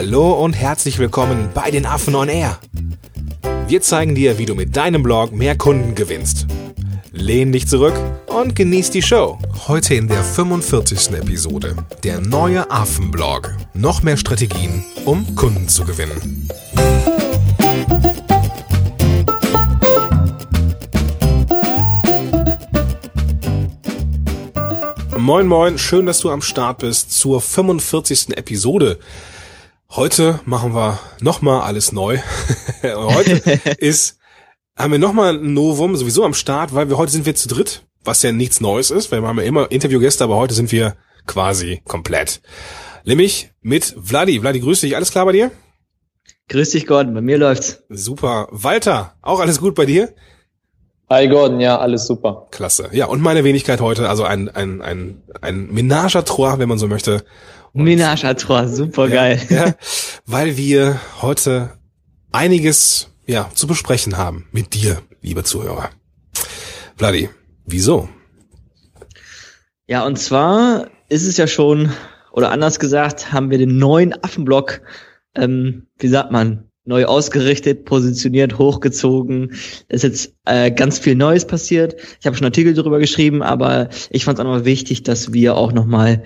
Hallo und herzlich willkommen bei den Affen on Air. Wir zeigen dir, wie du mit deinem Blog mehr Kunden gewinnst. Lehn dich zurück und genieß die Show. Heute in der 45. Episode der neue Affenblog. Noch mehr Strategien, um Kunden zu gewinnen. Moin moin, schön, dass du am Start bist zur 45. Episode. Heute machen wir nochmal alles neu. heute ist, haben wir nochmal ein Novum sowieso am Start, weil wir heute sind wir zu dritt, was ja nichts Neues ist, weil wir haben ja immer Interviewgäste, aber heute sind wir quasi komplett. Nämlich mit Vladi. Vladi, grüß dich. Alles klar bei dir? Grüß dich, Gordon. Bei mir läuft's. Super. Walter, auch alles gut bei dir? Hi Gordon, ja, alles super. Klasse. Ja, und meine Wenigkeit heute, also ein, ein, ein, ein Menage à trois, wenn man so möchte. Und, Menage à trois, super geil. Ja, weil wir heute einiges, ja, zu besprechen haben mit dir, liebe Zuhörer. Vladi, wieso? Ja, und zwar ist es ja schon, oder anders gesagt, haben wir den neuen Affenblock, ähm, wie sagt man, neu ausgerichtet, positioniert, hochgezogen. Es ist jetzt äh, ganz viel Neues passiert. Ich habe schon Artikel darüber geschrieben, aber ich fand es auch noch wichtig, dass wir auch nochmal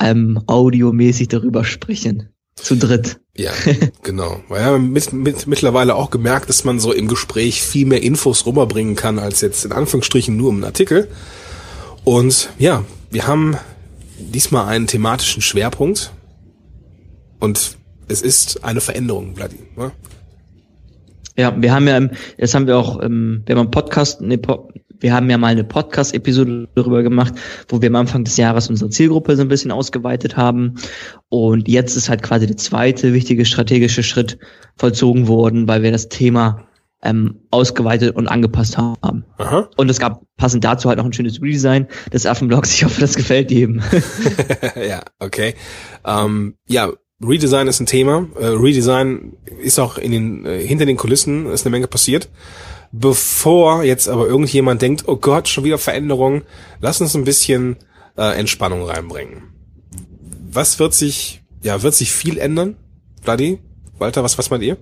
ähm, audiomäßig darüber sprechen. Zu dritt. Ja, genau. Weil ja mit, mit, mittlerweile auch gemerkt, dass man so im Gespräch viel mehr Infos rüberbringen kann, als jetzt in Anführungsstrichen nur im Artikel. Und ja, wir haben diesmal einen thematischen Schwerpunkt. Und es ist eine Veränderung, Vladi. Ne? Ja, wir haben ja, jetzt haben wir auch, ähm, wir haben einen Podcast, ne, wir haben ja mal eine Podcast-Episode darüber gemacht, wo wir am Anfang des Jahres unsere Zielgruppe so ein bisschen ausgeweitet haben. Und jetzt ist halt quasi der zweite wichtige strategische Schritt vollzogen worden, weil wir das Thema ähm, ausgeweitet und angepasst haben. Aha. Und es gab passend dazu halt noch ein schönes Redesign des Affenblogs. Ich hoffe, das gefällt jedem. ja, okay. Ähm, ja, Redesign ist ein Thema. Äh, Redesign ist auch in den, äh, hinter den Kulissen ist eine Menge passiert. Bevor jetzt aber irgendjemand denkt, oh Gott, schon wieder Veränderungen, lass uns ein bisschen äh, Entspannung reinbringen. Was wird sich, ja, wird sich viel ändern? Vladi, Walter, was, was meint ihr?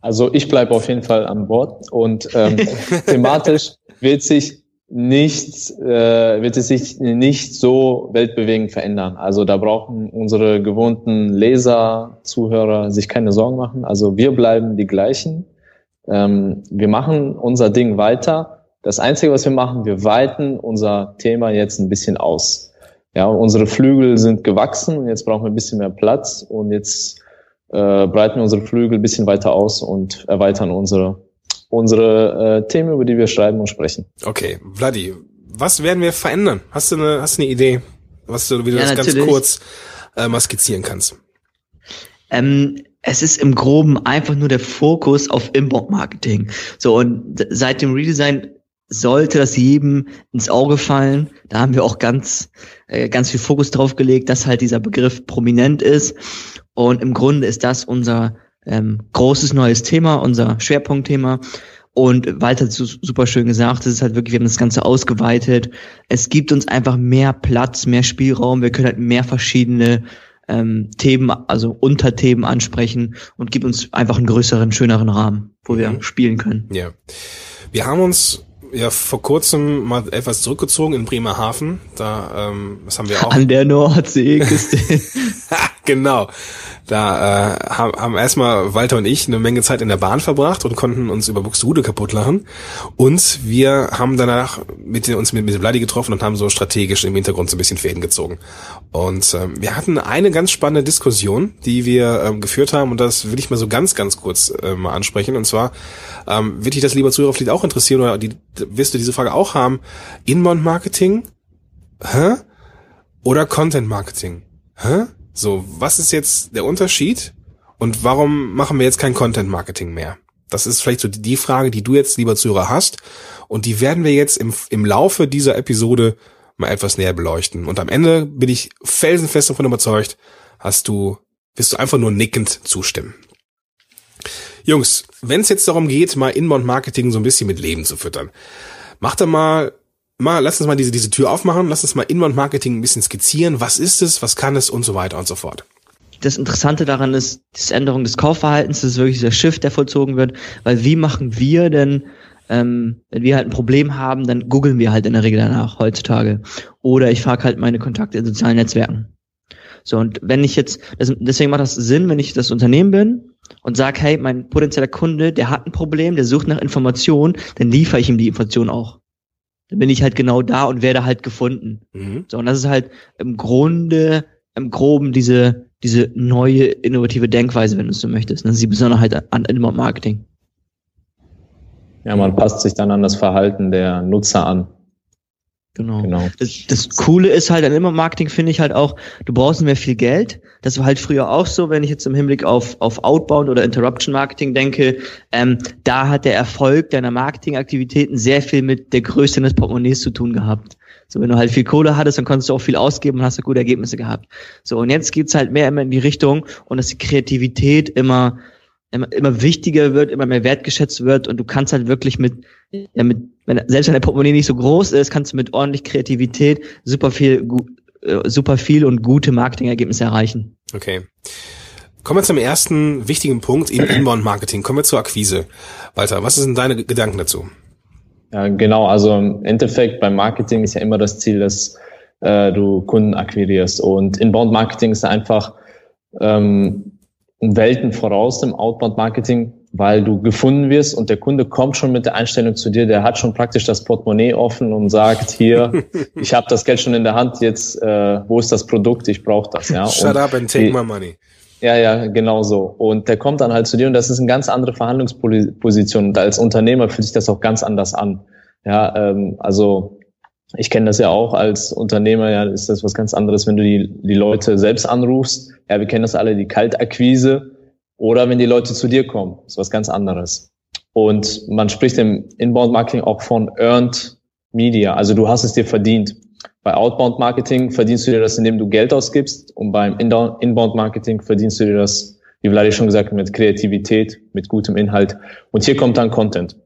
Also ich bleibe auf jeden Fall an Bord und ähm, thematisch wird sich nicht, äh, wird es sich nicht so weltbewegend verändern. Also da brauchen unsere gewohnten Leser, Zuhörer sich keine Sorgen machen. Also wir bleiben die gleichen. Ähm, wir machen unser Ding weiter. Das Einzige, was wir machen, wir weiten unser Thema jetzt ein bisschen aus. Ja, unsere Flügel sind gewachsen und jetzt brauchen wir ein bisschen mehr Platz und jetzt äh, breiten wir unsere Flügel ein bisschen weiter aus und erweitern unsere unsere äh, Themen, über die wir schreiben und sprechen. Okay, Vladi, was werden wir verändern? Hast du eine, hast du eine Idee, was du, wie du ja, das natürlich. ganz kurz äh, mal skizzieren kannst? Ähm, es ist im Groben einfach nur der Fokus auf Inbound-Marketing. So, und seit dem Redesign sollte das jedem ins Auge fallen. Da haben wir auch ganz, äh, ganz viel Fokus drauf gelegt, dass halt dieser Begriff prominent ist. Und im Grunde ist das unser ähm, großes neues Thema, unser Schwerpunktthema. Und Walter hat super schön gesagt, es ist halt wirklich, wir haben das Ganze ausgeweitet. Es gibt uns einfach mehr Platz, mehr Spielraum. Wir können halt mehr verschiedene ähm, Themen, also Unterthemen ansprechen und gibt uns einfach einen größeren, schöneren Rahmen, wo wir mhm. spielen können. Ja. Wir haben uns ja vor kurzem mal etwas zurückgezogen in Bremerhaven. Da, ähm, das haben wir auch. An der Nordseeküste. genau. Da äh, haben, haben erstmal Walter und ich eine Menge Zeit in der Bahn verbracht und konnten uns über Buxtehude kaputt lachen. Und wir haben danach mit uns mit, mit Bloody getroffen und haben so strategisch im Hintergrund so ein bisschen Fäden gezogen. Und ähm, wir hatten eine ganz spannende Diskussion, die wir ähm, geführt haben und das will ich mal so ganz, ganz kurz äh, mal ansprechen. Und zwar ähm, wird dich das lieber Zuhörer vielleicht auch interessieren oder die, wirst du diese Frage auch haben. Inbound Marketing? Hä? Oder Content Marketing? Hä? So, was ist jetzt der Unterschied und warum machen wir jetzt kein Content Marketing mehr? Das ist vielleicht so die Frage, die du jetzt, lieber Zuhörer, hast. Und die werden wir jetzt im, im Laufe dieser Episode mal etwas näher beleuchten. Und am Ende bin ich felsenfest davon überzeugt, hast du, wirst du einfach nur nickend zustimmen. Jungs, wenn es jetzt darum geht, mal Inbound Marketing so ein bisschen mit Leben zu füttern, macht doch mal mal, lass uns mal diese, diese Tür aufmachen, lass uns mal Inbound Marketing ein bisschen skizzieren. Was ist es, was kann es und so weiter und so fort. das Interessante daran ist, die Änderung des Kaufverhaltens, das ist wirklich dieser Shift, der vollzogen wird, weil wie machen wir denn, ähm, wenn wir halt ein Problem haben, dann googeln wir halt in der Regel danach heutzutage. Oder ich frage halt meine Kontakte in sozialen Netzwerken. So, und wenn ich jetzt, deswegen macht das Sinn, wenn ich das Unternehmen bin und sage, hey, mein potenzieller Kunde, der hat ein Problem, der sucht nach Informationen, dann liefere ich ihm die Information auch. Dann bin ich halt genau da und werde halt gefunden. Mhm. So, und das ist halt im Grunde, im Groben diese, diese neue innovative Denkweise, wenn du so möchtest. Das ist die Besonderheit an Inbound Marketing. Ja, man passt sich dann an das Verhalten der Nutzer an. Genau. genau. Das, das Coole ist halt an Inbound-Marketing, finde ich halt auch, du brauchst nicht mehr viel Geld. Das war halt früher auch so, wenn ich jetzt im Hinblick auf, auf Outbound oder Interruption-Marketing denke. Ähm, da hat der Erfolg deiner Marketingaktivitäten sehr viel mit der Größe deines Portemonnaies zu tun gehabt. So, wenn du halt viel Kohle hattest, dann konntest du auch viel ausgeben und hast du gute Ergebnisse gehabt. So, und jetzt geht's halt mehr immer in die Richtung und dass die Kreativität immer immer, immer wichtiger wird, immer mehr wertgeschätzt wird und du kannst halt wirklich mit, ja, mit, wenn, selbst wenn der Portemonnaie nicht so groß ist, kannst du mit ordentlich Kreativität super viel, äh, super viel und gute Marketingergebnisse erreichen. Okay. Kommen wir zum ersten wichtigen Punkt im Inbound-Marketing. Kommen wir zur Akquise. Walter, was sind deine Gedanken dazu? Ja, genau. Also im Endeffekt beim Marketing ist ja immer das Ziel, dass äh, du Kunden akquirierst. Und Inbound-Marketing ist einfach ähm, Welten voraus im Outbound-Marketing, weil du gefunden wirst und der Kunde kommt schon mit der Einstellung zu dir, der hat schon praktisch das Portemonnaie offen und sagt, hier, ich habe das Geld schon in der Hand, jetzt, äh, wo ist das Produkt, ich brauche das. Ja? Shut und up and take die, my money. Ja, ja, genau so. Und der kommt dann halt zu dir und das ist eine ganz andere Verhandlungsposition. Und als Unternehmer fühlt sich das auch ganz anders an. Ja, ähm, also ich kenne das ja auch als Unternehmer, ja, ist das was ganz anderes, wenn du die, die Leute selbst anrufst. Ja, wir kennen das alle, die Kaltakquise. Oder wenn die Leute zu dir kommen, ist was ganz anderes. Und man spricht im Inbound Marketing auch von Earned Media. Also du hast es dir verdient. Bei Outbound Marketing verdienst du dir das, indem du Geld ausgibst. Und beim Inbound Marketing verdienst du dir das, wie Vladi schon gesagt, mit Kreativität, mit gutem Inhalt. Und hier kommt dann Content.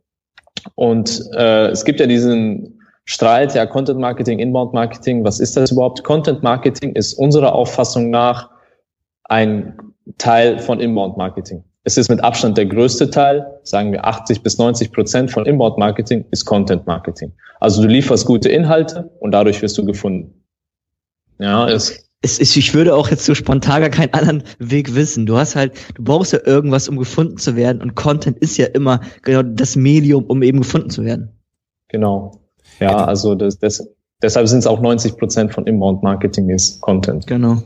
Und äh, es gibt ja diesen Streit, ja, Content Marketing, Inbound Marketing, was ist das überhaupt? Content Marketing ist unserer Auffassung nach ein Teil von Inbound Marketing. Es ist mit Abstand der größte Teil, sagen wir 80 bis 90 Prozent von Inbound Marketing ist Content Marketing. Also du lieferst gute Inhalte und dadurch wirst du gefunden. Ja, es es ist, ich würde auch jetzt so spontan gar keinen anderen Weg wissen. Du hast halt, du brauchst ja irgendwas, um gefunden zu werden und Content ist ja immer genau das Medium, um eben gefunden zu werden. Genau. Ja, also das, das, deshalb sind es auch 90 Prozent von Inbound Marketing ist Content. Genau.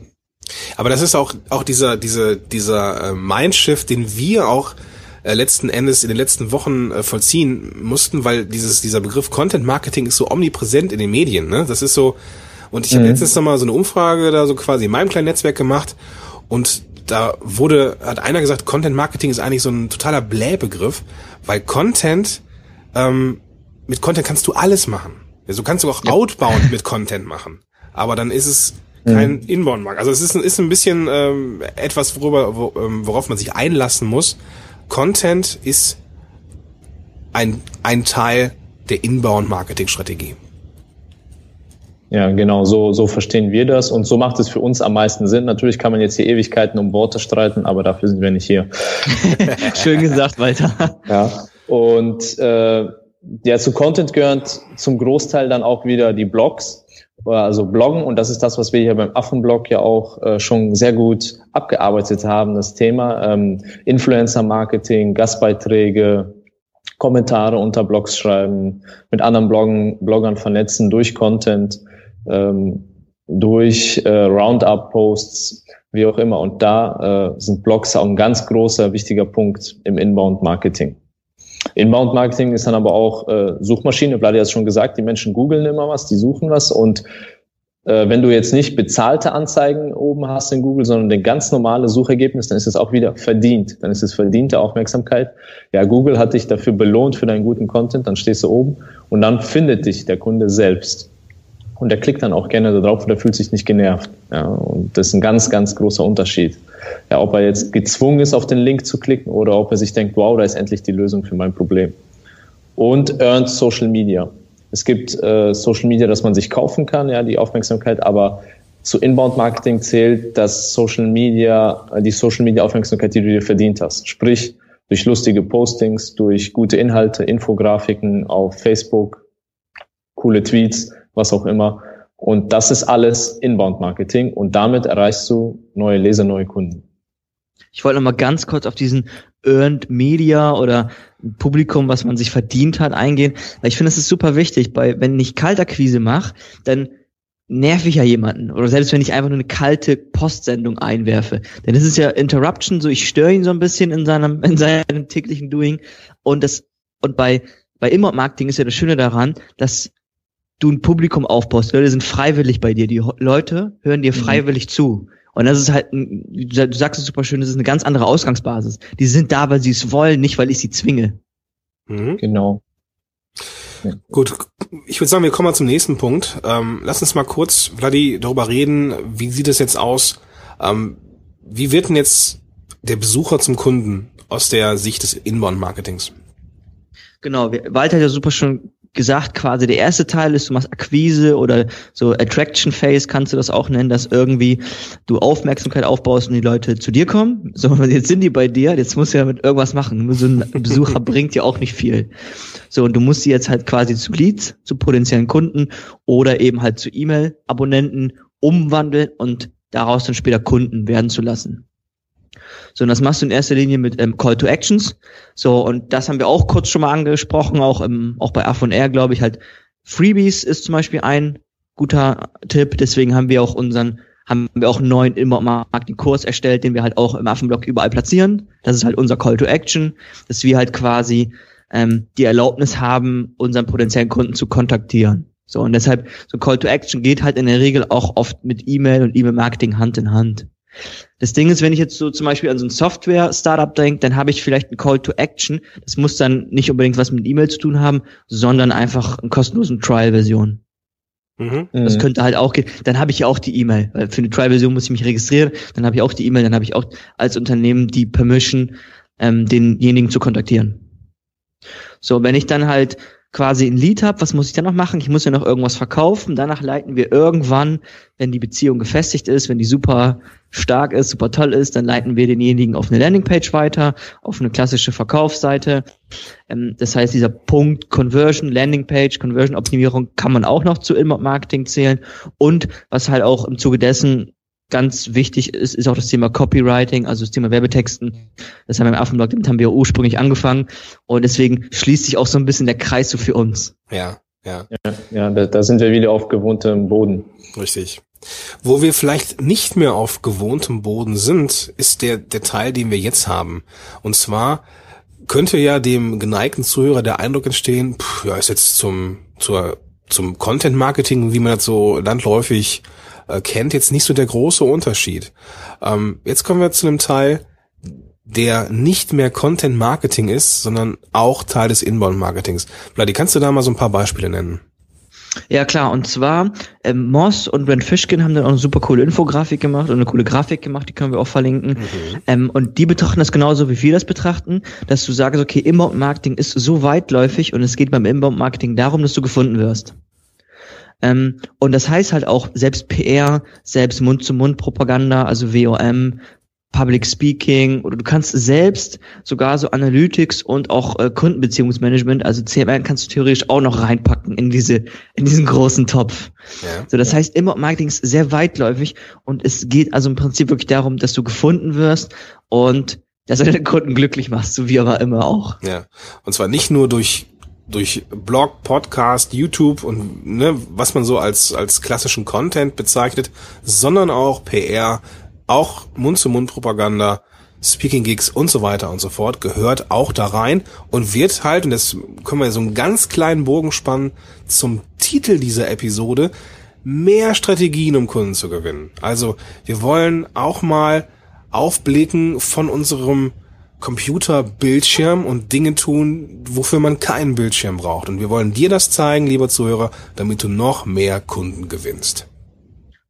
Aber das ist auch, auch dieser, dieser, dieser äh, Mindshift, den wir auch äh, letzten Endes in den letzten Wochen äh, vollziehen mussten, weil dieses, dieser Begriff Content Marketing ist so omnipräsent in den Medien. Ne? Das ist so, und ich habe mhm. letztens noch mal so eine Umfrage da so quasi in meinem kleinen Netzwerk gemacht und da wurde, hat einer gesagt, Content Marketing ist eigentlich so ein totaler Blähbegriff, weil Content ähm, mit Content kannst du alles machen. Also du kannst auch ja. outbound mit Content machen. Aber dann ist es kein mhm. Inbound-Markt. Also es ist, ist ein bisschen ähm, etwas, worüber, wo, ähm, worauf man sich einlassen muss. Content ist ein, ein Teil der Inbound-Marketing-Strategie. Ja, genau, so, so verstehen wir das und so macht es für uns am meisten Sinn. Natürlich kann man jetzt hier Ewigkeiten um Worte streiten, aber dafür sind wir nicht hier. Schön gesagt, Walter. Ja, und äh, ja, zu Content gehört zum Großteil dann auch wieder die Blogs, also Bloggen. Und das ist das, was wir hier beim Affenblog ja auch äh, schon sehr gut abgearbeitet haben, das Thema ähm, Influencer-Marketing, Gastbeiträge, Kommentare unter Blogs schreiben, mit anderen Bloggen, Bloggern vernetzen durch Content, ähm, durch äh, Roundup-Posts, wie auch immer. Und da äh, sind Blogs auch ein ganz großer, wichtiger Punkt im Inbound-Marketing. Inbound Marketing ist dann aber auch äh, Suchmaschine. Vladi hat es schon gesagt, die Menschen googeln immer was, die suchen was und äh, wenn du jetzt nicht bezahlte Anzeigen oben hast in Google, sondern den ganz normale Suchergebnis, dann ist es auch wieder verdient. Dann ist es verdiente Aufmerksamkeit. Ja, Google hat dich dafür belohnt für deinen guten Content, dann stehst du oben und dann findet dich der Kunde selbst und der klickt dann auch gerne da drauf oder fühlt sich nicht genervt. Ja, und das ist ein ganz, ganz großer Unterschied. Ja, ob er jetzt gezwungen ist, auf den Link zu klicken oder ob er sich denkt, wow, da ist endlich die Lösung für mein Problem. Und Earned Social Media. Es gibt äh, Social Media, das man sich kaufen kann, ja, die Aufmerksamkeit, aber zu Inbound Marketing zählt das Social Media, die Social Media Aufmerksamkeit, die du dir verdient hast. Sprich, durch lustige Postings, durch gute Inhalte, Infografiken auf Facebook, coole Tweets, was auch immer. Und das ist alles Inbound Marketing und damit erreichst du neue Leser, neue Kunden. Ich wollte noch mal ganz kurz auf diesen Earned Media oder Publikum, was man sich verdient hat, eingehen, ich finde, es ist super wichtig, weil wenn ich Kaltakquise mache, dann nerv ich ja jemanden. Oder selbst wenn ich einfach nur eine kalte Postsendung einwerfe. Denn es ist ja Interruption, so ich störe ihn so ein bisschen in seinem, in seinem täglichen Doing. Und das, und bei, bei Inbound Marketing ist ja das Schöne daran, dass du ein Publikum aufbaust. Die Leute sind freiwillig bei dir. Die Leute hören dir mhm. freiwillig mhm. zu. Und das ist halt, ein, du sagst es super schön, das ist eine ganz andere Ausgangsbasis. Die sind da, weil sie es wollen, nicht weil ich sie zwinge. Mhm. Genau. Gut, ich würde sagen, wir kommen mal zum nächsten Punkt. Ähm, lass uns mal kurz, Vladi, darüber reden, wie sieht es jetzt aus? Ähm, wie wird denn jetzt der Besucher zum Kunden aus der Sicht des Inbound-Marketings? Genau, Walter hat ja super schon gesagt, quasi der erste Teil ist, du machst Akquise oder so Attraction Phase kannst du das auch nennen, dass irgendwie du Aufmerksamkeit aufbaust und die Leute zu dir kommen. So, jetzt sind die bei dir, jetzt musst du ja mit irgendwas machen. So ein Besucher bringt dir auch nicht viel. So, und du musst sie jetzt halt quasi zu Leads, zu potenziellen Kunden oder eben halt zu E-Mail-Abonnenten umwandeln und daraus dann später Kunden werden zu lassen. So, und das machst du in erster Linie mit ähm, Call to Actions. So, und das haben wir auch kurz schon mal angesprochen, auch im, auch bei A4R, glaube ich, halt Freebies ist zum Beispiel ein guter Tipp. Deswegen haben wir auch unseren, haben wir auch einen neuen Inbound-Marketing-Kurs erstellt, den wir halt auch im Affenblog überall platzieren. Das ist halt unser Call to Action, dass wir halt quasi ähm, die Erlaubnis haben, unseren potenziellen Kunden zu kontaktieren. So, und deshalb, so Call to Action geht halt in der Regel auch oft mit E-Mail und E-Mail-Marketing Hand in Hand. Das Ding ist, wenn ich jetzt so zum Beispiel an so ein Software-Startup denke, dann habe ich vielleicht ein Call to Action. Das muss dann nicht unbedingt was mit E-Mail zu tun haben, sondern einfach eine kostenlose Trial-Version. Mhm. Das könnte halt auch gehen. Dann habe ich ja auch die E-Mail. Weil für eine Trial-Version muss ich mich registrieren. Dann habe ich auch die E-Mail. Dann habe ich auch als Unternehmen die Permission, ähm, denjenigen zu kontaktieren. So, wenn ich dann halt quasi ein Lead habe, was muss ich dann noch machen? Ich muss ja noch irgendwas verkaufen. Danach leiten wir irgendwann, wenn die Beziehung gefestigt ist, wenn die super stark ist, super toll ist, dann leiten wir denjenigen auf eine Landingpage weiter, auf eine klassische Verkaufsseite. Ähm, das heißt, dieser Punkt Conversion, Landingpage, Conversion-Optimierung kann man auch noch zu Inbound-Marketing zählen. Und was halt auch im Zuge dessen ganz wichtig ist, ist auch das Thema Copywriting, also das Thema Werbetexten. Das haben wir im Affenblog, damit haben wir ursprünglich angefangen. Und deswegen schließt sich auch so ein bisschen der Kreis so für uns. Ja, ja. Ja, ja da, da sind wir wieder auf gewohntem Boden. Richtig. Wo wir vielleicht nicht mehr auf gewohntem Boden sind, ist der, der Teil, den wir jetzt haben. Und zwar könnte ja dem geneigten Zuhörer der Eindruck entstehen, pff, ja, ist jetzt zum, zur, zum Content Marketing, wie man das so landläufig äh, kennt, jetzt nicht so der große Unterschied. Ähm, jetzt kommen wir zu einem Teil, der nicht mehr Content Marketing ist, sondern auch Teil des Inbound Marketings. Vladi, kannst du da mal so ein paar Beispiele nennen? Ja klar, und zwar ähm, Moss und Brent Fishkin haben dann auch eine super coole Infografik gemacht und eine coole Grafik gemacht, die können wir auch verlinken. Mhm. Ähm, und die betrachten das genauso, wie wir das betrachten, dass du sagst, okay, Inbound Marketing ist so weitläufig und es geht beim Inbound Marketing darum, dass du gefunden wirst. Ähm, und das heißt halt auch selbst PR, selbst Mund-zu-Mund-Propaganda, also WOM, Public Speaking oder du kannst selbst sogar so Analytics und auch äh, Kundenbeziehungsmanagement, also CMR kannst du theoretisch auch noch reinpacken in diese in diesen großen Topf. Ja. So, das heißt, immer Marketing ist sehr weitläufig und es geht also im Prinzip wirklich darum, dass du gefunden wirst und dass du deine Kunden glücklich machst, so wie aber immer auch. Ja. Und zwar nicht nur durch durch Blog, Podcast, YouTube und ne, was man so als, als klassischen Content bezeichnet, sondern auch PR, auch Mund-zu-Mund-Propaganda, Speaking Gigs und so weiter und so fort gehört auch da rein und wird halt, und das können wir so einen ganz kleinen Bogen spannen, zum Titel dieser Episode, mehr Strategien, um Kunden zu gewinnen. Also wir wollen auch mal aufblicken von unserem Computerbildschirm und Dinge tun, wofür man keinen Bildschirm braucht. Und wir wollen dir das zeigen, lieber Zuhörer, damit du noch mehr Kunden gewinnst.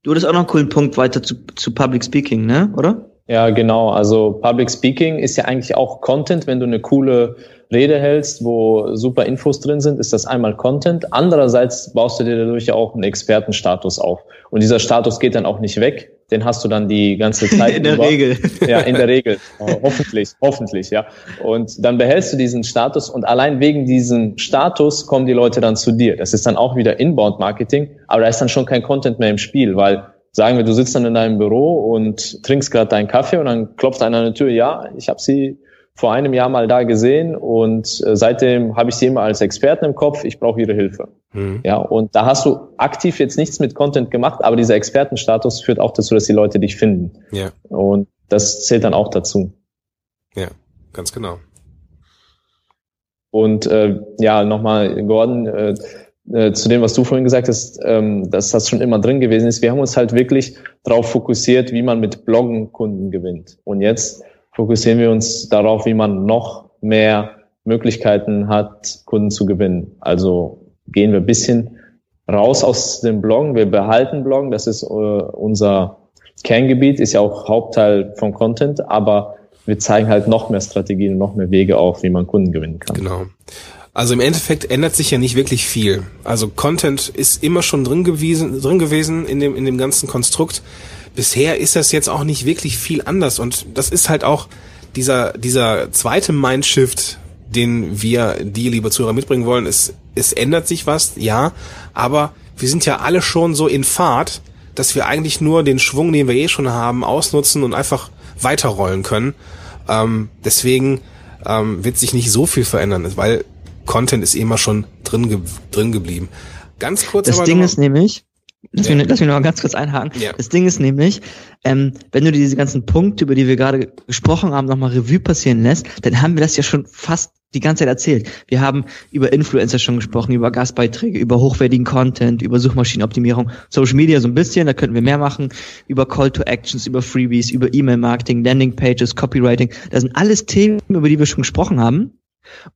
Du hattest auch noch einen coolen Punkt weiter zu, zu Public Speaking, ne? Oder? Ja, genau. Also Public Speaking ist ja eigentlich auch Content. Wenn du eine coole Rede hältst, wo super Infos drin sind, ist das einmal Content. Andererseits baust du dir dadurch ja auch einen Expertenstatus auf. Und dieser Status geht dann auch nicht weg. Den hast du dann die ganze Zeit. in der über. Regel. Ja, in der Regel. hoffentlich, hoffentlich, ja. Und dann behältst du diesen Status und allein wegen diesem Status kommen die Leute dann zu dir. Das ist dann auch wieder Inbound Marketing, aber da ist dann schon kein Content mehr im Spiel, weil sagen wir, du sitzt dann in deinem Büro und trinkst gerade deinen Kaffee und dann klopft einer an die Tür, ja, ich habe sie vor einem Jahr mal da gesehen und äh, seitdem habe ich sie immer als Experten im Kopf, ich brauche ihre Hilfe. Mhm. Ja, und da hast du aktiv jetzt nichts mit Content gemacht, aber dieser Expertenstatus führt auch dazu, dass die Leute dich finden. Ja. Und das zählt dann auch dazu. Ja, ganz genau. Und äh, ja, nochmal, Gordon, äh, äh, zu dem, was du vorhin gesagt hast, ähm, dass das schon immer drin gewesen ist. Wir haben uns halt wirklich darauf fokussiert, wie man mit Bloggen Kunden gewinnt. Und jetzt fokussieren wir uns darauf, wie man noch mehr Möglichkeiten hat, Kunden zu gewinnen. Also gehen wir ein bisschen raus aus dem Bloggen. Wir behalten Bloggen. Das ist äh, unser Kerngebiet, ist ja auch Hauptteil von Content, aber wir zeigen halt noch mehr Strategien, noch mehr Wege auf, wie man Kunden gewinnen kann. Genau. Also im Endeffekt ändert sich ja nicht wirklich viel. Also Content ist immer schon drin gewesen, drin gewesen in dem, in dem ganzen Konstrukt. Bisher ist das jetzt auch nicht wirklich viel anders und das ist halt auch dieser, dieser zweite Mindshift, den wir, die liebe Zuhörer mitbringen wollen. Es, es ändert sich was, ja, aber wir sind ja alle schon so in Fahrt, dass wir eigentlich nur den Schwung, den wir eh schon haben, ausnutzen und einfach weiterrollen können. Ähm, deswegen ähm, wird sich nicht so viel verändern, weil Content ist immer schon drin, ge drin geblieben. Ganz kurz. Das Ding ist nämlich, Lass, ja. mich, lass mich noch mal ganz kurz einhaken. Ja. Das Ding ist nämlich, ähm, wenn du diese ganzen Punkte, über die wir gerade gesprochen haben, nochmal Revue passieren lässt, dann haben wir das ja schon fast die ganze Zeit erzählt. Wir haben über Influencer schon gesprochen, über Gastbeiträge, über hochwertigen Content, über Suchmaschinenoptimierung, Social Media so ein bisschen, da könnten wir mehr machen, über Call to Actions, über Freebies, über E-Mail-Marketing, Landing-Pages, Copywriting. Das sind alles Themen, über die wir schon gesprochen haben.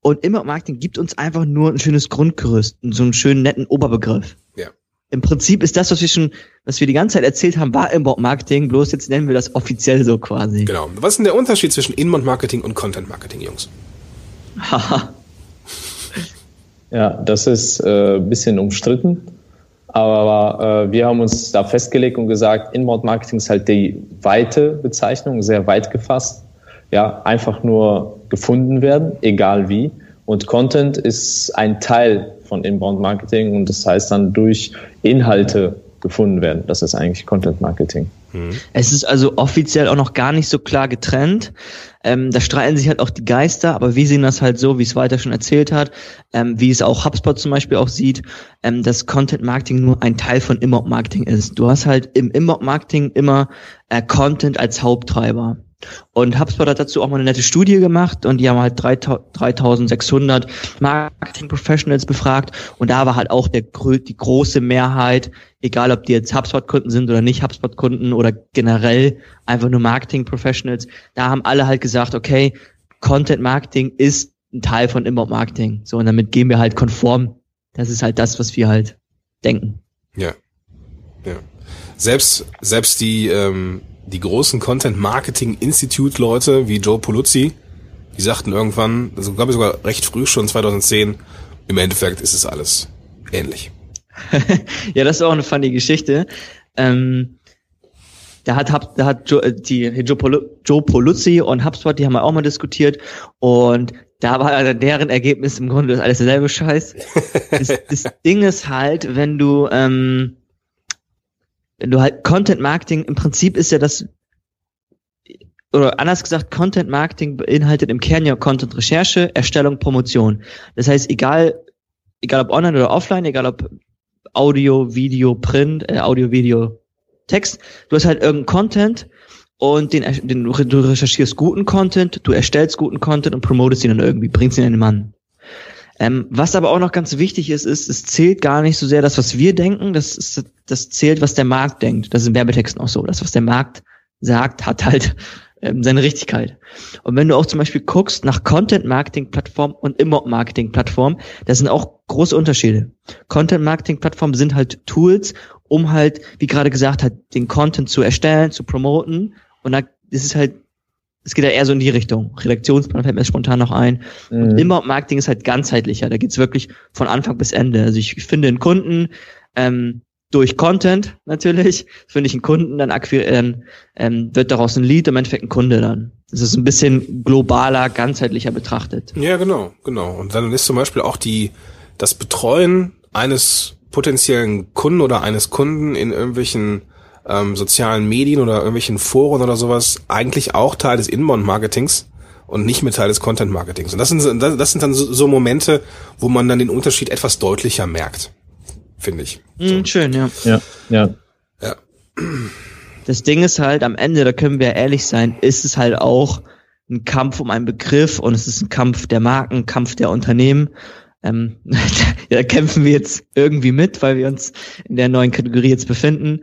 Und immer Marketing gibt uns einfach nur ein schönes Grundgerüst, so einen schönen netten Oberbegriff. Ja. Im Prinzip ist das, was wir schon, was wir die ganze Zeit erzählt haben, war Inbound Marketing, bloß jetzt nennen wir das offiziell so quasi. Genau. Was ist denn der Unterschied zwischen Inbound Marketing und Content Marketing, Jungs? Haha. ja, das ist äh, bisschen umstritten. Aber äh, wir haben uns da festgelegt und gesagt, Inbound Marketing ist halt die weite Bezeichnung, sehr weit gefasst. Ja, einfach nur gefunden werden, egal wie. Und Content ist ein Teil von Inbound Marketing und das heißt dann durch Inhalte gefunden werden. Das ist eigentlich Content Marketing. Mhm. Es ist also offiziell auch noch gar nicht so klar getrennt. Ähm, da streiten sich halt auch die Geister, aber wir sehen das halt so, wie es weiter schon erzählt hat, ähm, wie es auch HubSpot zum Beispiel auch sieht, ähm, dass Content Marketing nur ein Teil von Inbound Marketing ist. Du hast halt im Inbound Marketing immer äh, Content als Haupttreiber. Und HubSpot hat dazu auch mal eine nette Studie gemacht und die haben halt 3600 Marketing Professionals befragt und da war halt auch der, die große Mehrheit, egal ob die jetzt HubSpot-Kunden sind oder nicht HubSpot-Kunden oder generell einfach nur Marketing Professionals, da haben alle halt gesagt, okay, Content Marketing ist ein Teil von Inbound Marketing. So, und damit gehen wir halt konform. Das ist halt das, was wir halt denken. Ja. Ja. Selbst, selbst die, ähm, die großen Content Marketing Institute Leute wie Joe Poluzzi, die sagten irgendwann, also glaube ich sogar recht früh schon 2010, im Endeffekt ist es alles ähnlich. ja, das ist auch eine funny Geschichte. Ähm, da hat, da hat Joe, äh, die, Joe Poluzzi und HubSpot, die haben wir auch mal diskutiert und da war also deren Ergebnis im Grunde alles derselbe Scheiß. das, das Ding ist halt, wenn du ähm, du halt Content Marketing, im Prinzip ist ja das, oder anders gesagt, Content Marketing beinhaltet im Kern ja Content Recherche, Erstellung, Promotion. Das heißt, egal, egal ob online oder offline, egal ob Audio, Video, Print, äh, Audio, Video, Text, du hast halt irgendeinen Content und den, den, du recherchierst guten Content, du erstellst guten Content und promotest ihn dann irgendwie, bringst ihn in den Mann. Ähm, was aber auch noch ganz wichtig ist, ist, es zählt gar nicht so sehr das, was wir denken, das, ist, das zählt, was der Markt denkt. Das ist in Werbetexten auch so. Das, was der Markt sagt, hat halt ähm, seine Richtigkeit. Und wenn du auch zum Beispiel guckst nach Content-Marketing-Plattform und Immo-Marketing-Plattform, das sind auch große Unterschiede. Content-Marketing-Plattformen sind halt Tools, um halt, wie gerade gesagt hat, den Content zu erstellen, zu promoten. Und da ist halt, es geht ja eher so in die Richtung. Redaktionsplan fällt mir spontan noch ein. Mhm. Und Inbound-Marketing ist halt ganzheitlicher. Da geht's wirklich von Anfang bis Ende. Also ich finde einen Kunden, ähm, durch Content natürlich, finde ich einen Kunden, dann akquirieren, ähm, wird daraus ein Lead, im Endeffekt ein Kunde dann. Das ist ein bisschen globaler, ganzheitlicher betrachtet. Ja, genau, genau. Und dann ist zum Beispiel auch die, das Betreuen eines potenziellen Kunden oder eines Kunden in irgendwelchen ähm, sozialen Medien oder irgendwelchen Foren oder sowas eigentlich auch Teil des Inbound-Marketings und nicht mehr Teil des Content-Marketings. Und das sind, das sind dann so Momente, wo man dann den Unterschied etwas deutlicher merkt finde ich. Mhm, so. schön, ja. Ja, ja. Ja. Das Ding ist halt, am Ende, da können wir ehrlich sein, ist es halt auch ein Kampf um einen Begriff und es ist ein Kampf der Marken, Kampf der Unternehmen. Ähm, da kämpfen wir jetzt irgendwie mit, weil wir uns in der neuen Kategorie jetzt befinden.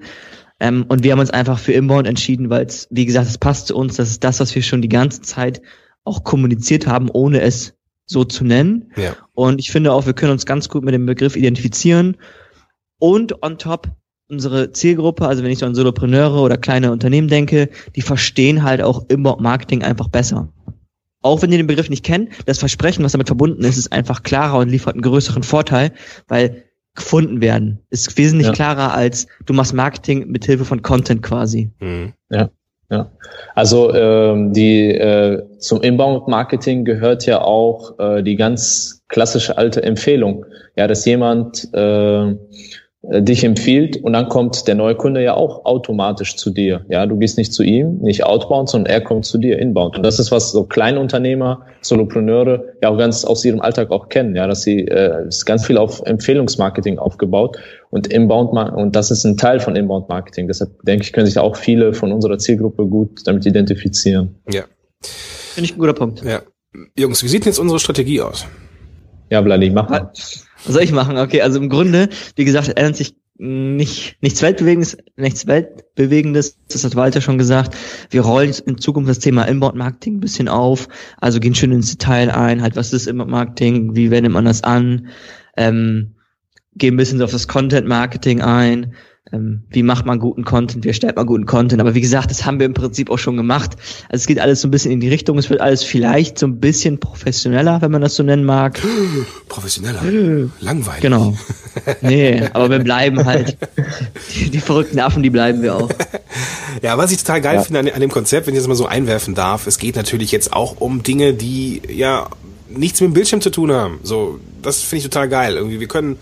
Ähm, und wir haben uns einfach für Inbound entschieden, weil es, wie gesagt, es passt zu uns. Das ist das, was wir schon die ganze Zeit auch kommuniziert haben, ohne es so zu nennen. Ja. Und ich finde auch, wir können uns ganz gut mit dem Begriff identifizieren und on top unsere Zielgruppe, also wenn ich so an Solopreneure oder kleine Unternehmen denke, die verstehen halt auch Inbound Marketing einfach besser. Auch wenn die den Begriff nicht kennen, das Versprechen, was damit verbunden ist, ist einfach klarer und liefert einen größeren Vorteil, weil gefunden werden ist wesentlich ja. klarer als du machst Marketing mit Hilfe von Content quasi. Mhm. Ja. Ja, also ähm, die äh, zum Inbound-Marketing gehört ja auch äh, die ganz klassische alte Empfehlung, ja, dass jemand äh, äh, dich empfiehlt und dann kommt der neue Kunde ja auch automatisch zu dir. Ja, du gehst nicht zu ihm, nicht outbound, sondern er kommt zu dir inbound. Und das ist was so Kleinunternehmer, Solopreneure ja auch ganz aus ihrem Alltag auch kennen. Ja, dass sie äh, ist ganz viel auf Empfehlungsmarketing aufgebaut und inbound und das ist ein Teil von inbound Marketing. Deshalb denke ich, können sich auch viele von unserer Zielgruppe gut damit identifizieren. Ja, finde ich ein guter Punkt. Ja, Jungs, wie sieht denn jetzt unsere Strategie aus? Ja, Vladi, mach mal. Was soll ich machen? Okay, also im Grunde, wie gesagt, ändert sich nicht, nichts Weltbewegendes, nichts Weltbewegendes, das hat Walter schon gesagt. Wir rollen in Zukunft das Thema Inbound-Marketing ein bisschen auf, also gehen schön ins Detail ein, halt, was ist Inbound-Marketing, wie wendet man das an, ähm, gehen ein bisschen auf das Content-Marketing ein, ähm, wie macht man guten Content, wie erstellt man guten Content. Aber wie gesagt, das haben wir im Prinzip auch schon gemacht. Also es geht alles so ein bisschen in die Richtung. Es wird alles vielleicht so ein bisschen professioneller, wenn man das so nennen mag. Professioneller? Langweilig. Genau. Nee, aber wir bleiben halt. Die, die verrückten Affen, die bleiben wir auch. Ja, was ich total geil ja. finde an, an dem Konzept, wenn ich das mal so einwerfen darf, es geht natürlich jetzt auch um Dinge, die ja nichts mit dem Bildschirm zu tun haben. So, das finde ich total geil. Irgendwie, wir können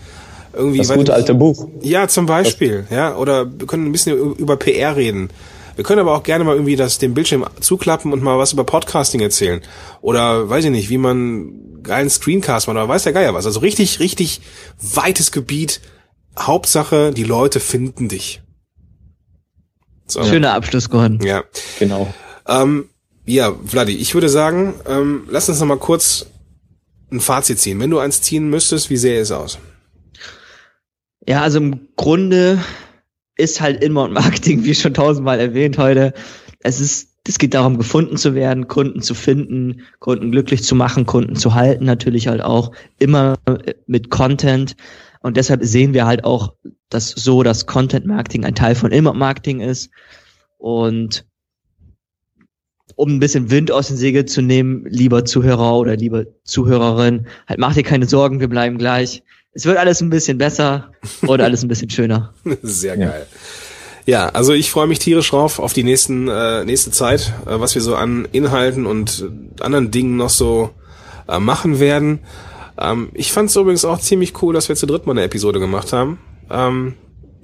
irgendwie. Das gute alte Buch. Ja, zum Beispiel, das ja. Oder wir können ein bisschen über PR reden. Wir können aber auch gerne mal irgendwie das, den Bildschirm zuklappen und mal was über Podcasting erzählen. Oder weiß ich nicht, wie man geilen Screencast macht oder weiß der Geier was. Also richtig, richtig weites Gebiet. Hauptsache, die Leute finden dich. So. Schöner Abschluss, Gordon. Ja. Genau. Ähm, ja, Vladi, ich würde sagen, ähm, lass uns noch mal kurz ein Fazit ziehen. Wenn du eins ziehen müsstest, wie sähe es aus? Ja, also im Grunde ist halt Inbound Marketing, wie schon tausendmal erwähnt heute, es ist, es geht darum, gefunden zu werden, Kunden zu finden, Kunden glücklich zu machen, Kunden zu halten, natürlich halt auch immer mit Content. Und deshalb sehen wir halt auch, dass so das Content Marketing ein Teil von Inbound Marketing ist. Und um ein bisschen Wind aus den Segeln zu nehmen, lieber Zuhörer oder lieber Zuhörerin, halt mach dir keine Sorgen, wir bleiben gleich es wird alles ein bisschen besser und alles ein bisschen schöner. Sehr geil. Ja, also ich freue mich tierisch drauf auf die nächsten äh, nächste Zeit, äh, was wir so an Inhalten und anderen Dingen noch so äh, machen werden. Ähm, ich fand es übrigens auch ziemlich cool, dass wir zu dritt mal eine Episode gemacht haben. Ähm,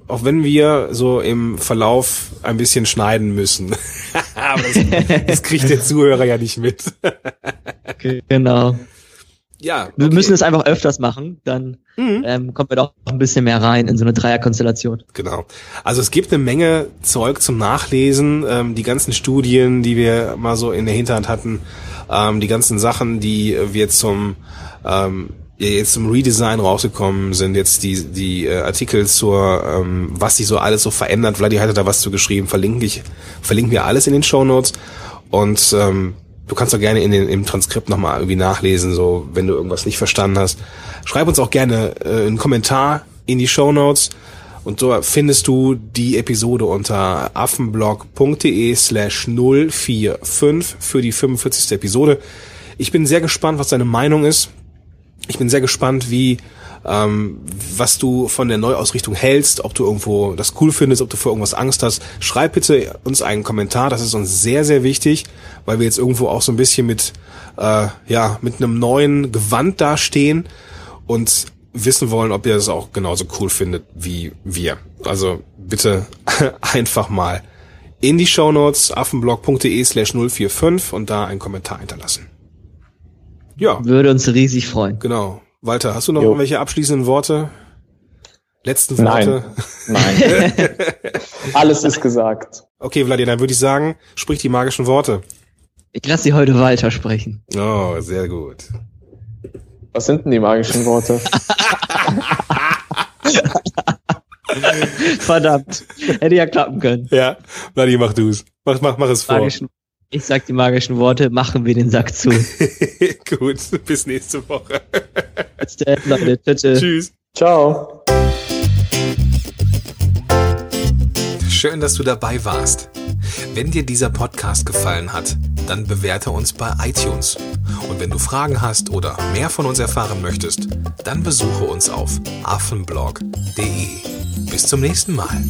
auch wenn wir so im Verlauf ein bisschen schneiden müssen. Aber das, das kriegt der Zuhörer ja nicht mit. genau ja. Okay. Wir müssen es einfach öfters machen, dann mhm. ähm, kommt man doch ein bisschen mehr rein in so eine Dreierkonstellation. Genau. Also es gibt eine Menge Zeug zum Nachlesen, ähm, die ganzen Studien, die wir mal so in der Hinterhand hatten, ähm, die ganzen Sachen, die wir zum ähm, jetzt zum Redesign rausgekommen sind, jetzt die, die äh, Artikel zur, ähm, was sich so alles so verändert. Vladi hatte da was zu geschrieben, verlinke ich, verlinken wir alles in den Show Notes. Und ähm, Du kannst doch gerne in den, im Transkript nochmal irgendwie nachlesen, so wenn du irgendwas nicht verstanden hast. Schreib uns auch gerne äh, einen Kommentar in die Show Notes Und so findest du die Episode unter affenblog.de slash 045 für die 45. Episode. Ich bin sehr gespannt, was deine Meinung ist. Ich bin sehr gespannt, wie ähm, was du von der Neuausrichtung hältst, ob du irgendwo das cool findest, ob du vor irgendwas Angst hast. Schreib bitte uns einen Kommentar, das ist uns sehr, sehr wichtig, weil wir jetzt irgendwo auch so ein bisschen mit, äh, ja, mit einem neuen Gewand dastehen und wissen wollen, ob ihr das auch genauso cool findet wie wir. Also bitte einfach mal in die Shownotes affenblog.de slash 045 und da einen Kommentar hinterlassen. Ja. Würde uns riesig freuen. Genau. Walter, hast du noch jo. irgendwelche abschließenden Worte? Letzten Worte? Nein. Nein. Alles ist gesagt. Okay, Vladir, dann würde ich sagen, sprich die magischen Worte. Ich lasse sie heute Walter sprechen. Oh, sehr gut. Was sind denn die magischen Worte? Verdammt. Hätte ja klappen können. Ja, Vladi, mach du's. Mach, mach, mach es vor. Magischen, ich sag die magischen Worte, machen wir den Sack zu. Gut, bis nächste Woche. Bis dann, Leute. Tschüss. Tschüss. Ciao. Schön, dass du dabei warst. Wenn dir dieser Podcast gefallen hat, dann bewerte uns bei iTunes. Und wenn du Fragen hast oder mehr von uns erfahren möchtest, dann besuche uns auf affenblog.de. Bis zum nächsten Mal.